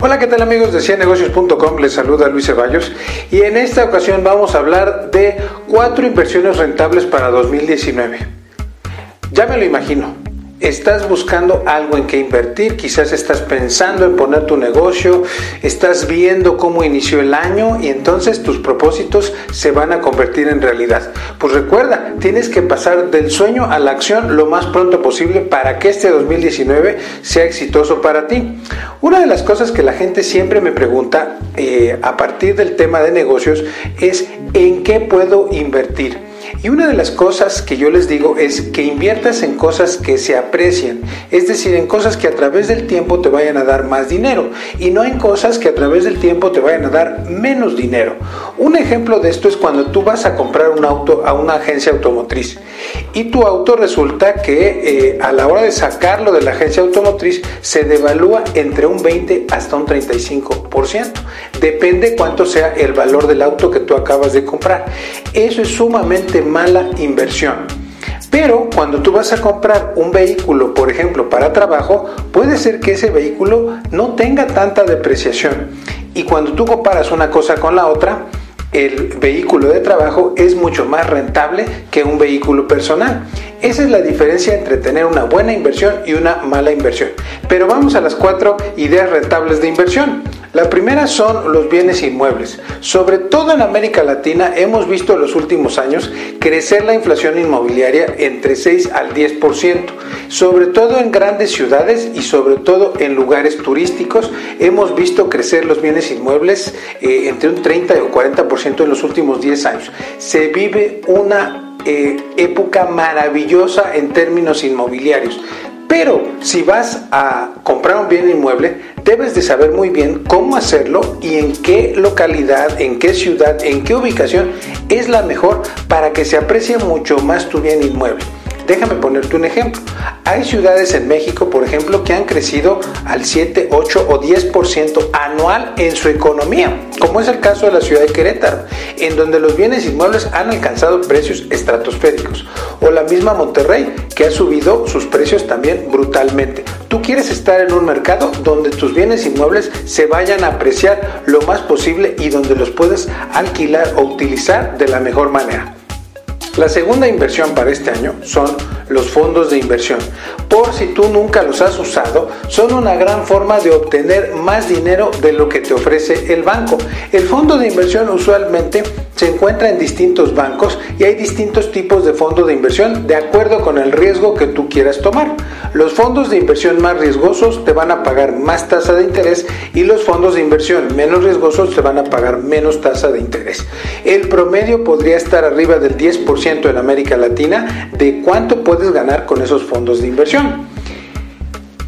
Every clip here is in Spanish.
Hola, ¿qué tal amigos de ciennegocios.com? Les saluda Luis Ceballos y en esta ocasión vamos a hablar de cuatro inversiones rentables para 2019. Ya me lo imagino, estás buscando algo en que invertir, quizás estás pensando en poner tu negocio, estás viendo cómo inició el año y entonces tus propósitos se van a convertir en realidad. Pues recuerda, tienes que pasar del sueño a la acción lo más pronto posible para que este 2019 sea exitoso para ti. Una de las cosas que la gente siempre me pregunta eh, a partir del tema de negocios es ¿en qué puedo invertir? Y una de las cosas que yo les digo es que inviertas en cosas que se aprecian, es decir, en cosas que a través del tiempo te vayan a dar más dinero y no en cosas que a través del tiempo te vayan a dar menos dinero. Un ejemplo de esto es cuando tú vas a comprar un auto a una agencia automotriz y tu auto resulta que eh, a la hora de sacarlo de la agencia automotriz se devalúa entre un 20 hasta un 35%. Depende cuánto sea el valor del auto que tú acabas de comprar. Eso es sumamente mala inversión. Pero cuando tú vas a comprar un vehículo, por ejemplo, para trabajo, puede ser que ese vehículo no tenga tanta depreciación. Y cuando tú comparas una cosa con la otra, el vehículo de trabajo es mucho más rentable que un vehículo personal. Esa es la diferencia entre tener una buena inversión y una mala inversión. Pero vamos a las cuatro ideas rentables de inversión. La primera son los bienes inmuebles. Sobre todo en América Latina hemos visto en los últimos años crecer la inflación inmobiliaria entre 6 al 10%. Sobre todo en grandes ciudades y sobre todo en lugares turísticos hemos visto crecer los bienes inmuebles eh, entre un 30 o 40% en los últimos 10 años. Se vive una eh, época maravillosa en términos inmobiliarios. Pero si vas a comprar un bien inmueble, debes de saber muy bien cómo hacerlo y en qué localidad, en qué ciudad, en qué ubicación es la mejor para que se aprecie mucho más tu bien inmueble. Déjame ponerte un ejemplo. Hay ciudades en México, por ejemplo, que han crecido al 7, 8 o 10% anual en su economía, como es el caso de la ciudad de Querétaro, en donde los bienes inmuebles han alcanzado precios estratosféricos. O la misma Monterrey, que ha subido sus precios también brutalmente. Tú quieres estar en un mercado donde tus bienes inmuebles se vayan a apreciar lo más posible y donde los puedes alquilar o utilizar de la mejor manera. La segunda inversión para este año son los fondos de inversión. Por si tú nunca los has usado, son una gran forma de obtener más dinero de lo que te ofrece el banco. El fondo de inversión usualmente se encuentra en distintos bancos y hay distintos tipos de fondos de inversión de acuerdo con el riesgo que tú quieras tomar. Los fondos de inversión más riesgosos te van a pagar más tasa de interés y los fondos de inversión menos riesgosos te van a pagar menos tasa de interés. El promedio podría estar arriba del 10% en América Latina de cuánto puedes ganar con esos fondos de inversión.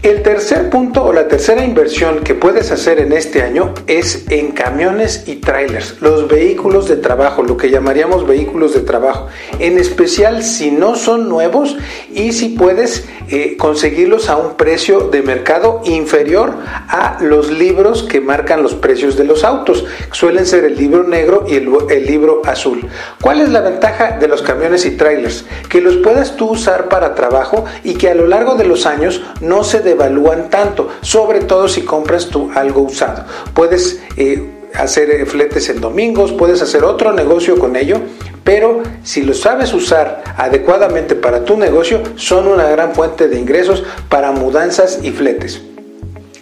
El tercer punto o la tercera inversión que puedes hacer en este año es en camiones y trailers, los vehículos de trabajo, lo que llamaríamos vehículos de trabajo, en especial si no son nuevos y si puedes eh, conseguirlos a un precio de mercado inferior a los libros que marcan los precios de los autos, suelen ser el libro negro y el, el libro azul. ¿Cuál es la ventaja de los camiones y trailers? Que los puedas tú usar para trabajo y que a lo largo de los años no se evalúan tanto, sobre todo si compras tú algo usado. Puedes eh, hacer eh, fletes en domingos, puedes hacer otro negocio con ello, pero si lo sabes usar adecuadamente para tu negocio, son una gran fuente de ingresos para mudanzas y fletes.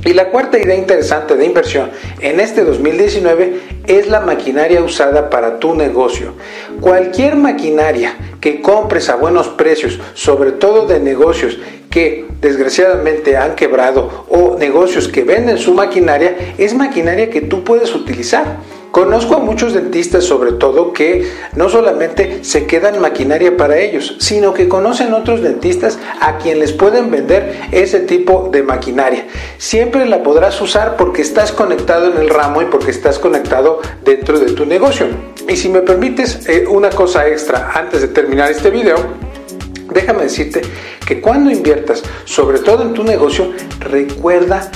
Y la cuarta idea interesante de inversión en este 2019 es la maquinaria usada para tu negocio. Cualquier maquinaria que compres a buenos precios, sobre todo de negocios que desgraciadamente han quebrado o negocios que venden su maquinaria, es maquinaria que tú puedes utilizar. Conozco a muchos dentistas sobre todo que no solamente se quedan maquinaria para ellos, sino que conocen otros dentistas a quien les pueden vender ese tipo de maquinaria. Siempre la podrás usar porque estás conectado en el ramo y porque estás conectado dentro de tu negocio. Y si me permites eh, una cosa extra antes de terminar este video, déjame decirte que cuando inviertas, sobre todo en tu negocio, recuerda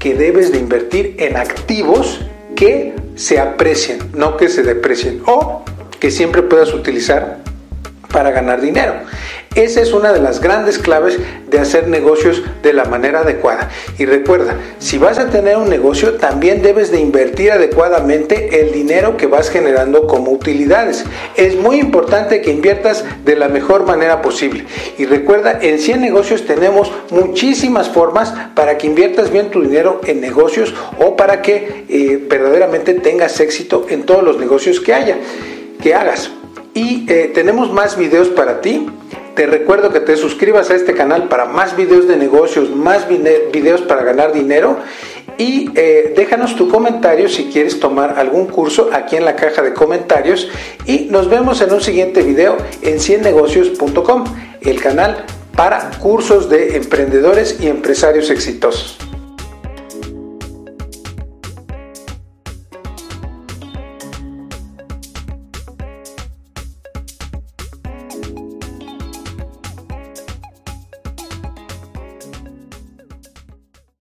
que debes de invertir en activos que se aprecien, no que se deprecien, o que siempre puedas utilizar para ganar dinero. Esa es una de las grandes claves de hacer negocios de la manera adecuada. Y recuerda, si vas a tener un negocio, también debes de invertir adecuadamente el dinero que vas generando como utilidades. Es muy importante que inviertas de la mejor manera posible. Y recuerda, en 100 negocios tenemos muchísimas formas para que inviertas bien tu dinero en negocios o para que eh, verdaderamente tengas éxito en todos los negocios que haya, que hagas. Y eh, tenemos más videos para ti. Te recuerdo que te suscribas a este canal para más videos de negocios, más videos para ganar dinero. Y eh, déjanos tu comentario si quieres tomar algún curso aquí en la caja de comentarios. Y nos vemos en un siguiente video en 100negocios.com, el canal para cursos de emprendedores y empresarios exitosos.